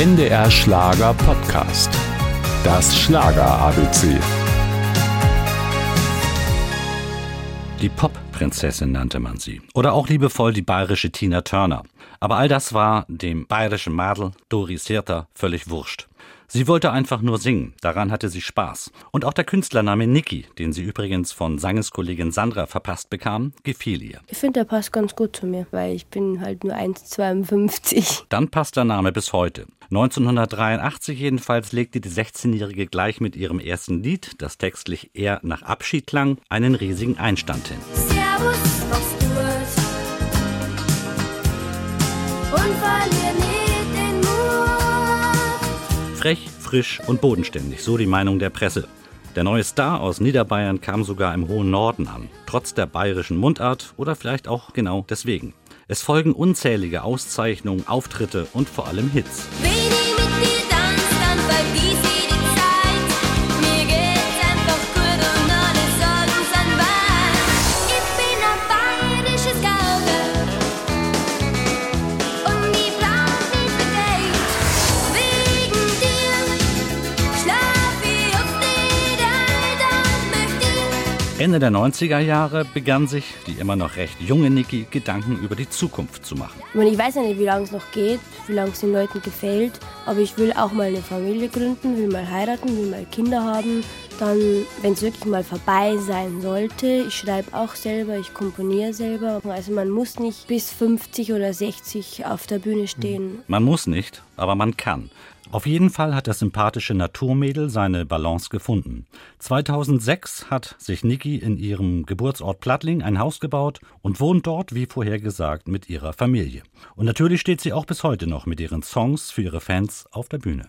NDR Schlager Podcast. Das Schlager ABC. Die Pop-Prinzessin nannte man sie. Oder auch liebevoll die bayerische Tina Turner. Aber all das war dem bayerischen Madel Doris Hirter völlig wurscht. Sie wollte einfach nur singen, daran hatte sie Spaß. Und auch der Künstlername Niki, den sie übrigens von Sangeskollegin Sandra verpasst bekam, gefiel ihr. Ich finde, der passt ganz gut zu mir, weil ich bin halt nur 1,52. Dann passt der Name bis heute. 1983 jedenfalls legte die 16-Jährige gleich mit ihrem ersten Lied, das textlich eher nach Abschied klang, einen riesigen Einstand hin. Servus, was tut? Und verlier nicht den Mut. Frech, frisch und bodenständig, so die Meinung der Presse. Der neue Star aus Niederbayern kam sogar im hohen Norden an, trotz der bayerischen Mundart oder vielleicht auch genau deswegen. Es folgen unzählige Auszeichnungen, Auftritte und vor allem Hits. Wenn Ende der 90er Jahre begann sich die immer noch recht junge Niki Gedanken über die Zukunft zu machen. Ich, meine, ich weiß ja nicht, wie lange es noch geht, wie lange es den Leuten gefällt, aber ich will auch mal eine Familie gründen, will mal heiraten, will mal Kinder haben. Dann, wenn es wirklich mal vorbei sein sollte, ich schreibe auch selber, ich komponiere selber. Also man muss nicht bis 50 oder 60 auf der Bühne stehen. Man muss nicht, aber man kann. Auf jeden Fall hat das sympathische Naturmädel seine Balance gefunden. 2006 hat sich Niki in ihrem Geburtsort Plattling ein Haus gebaut und wohnt dort, wie vorher gesagt, mit ihrer Familie. Und natürlich steht sie auch bis heute noch mit ihren Songs für ihre Fans auf der Bühne.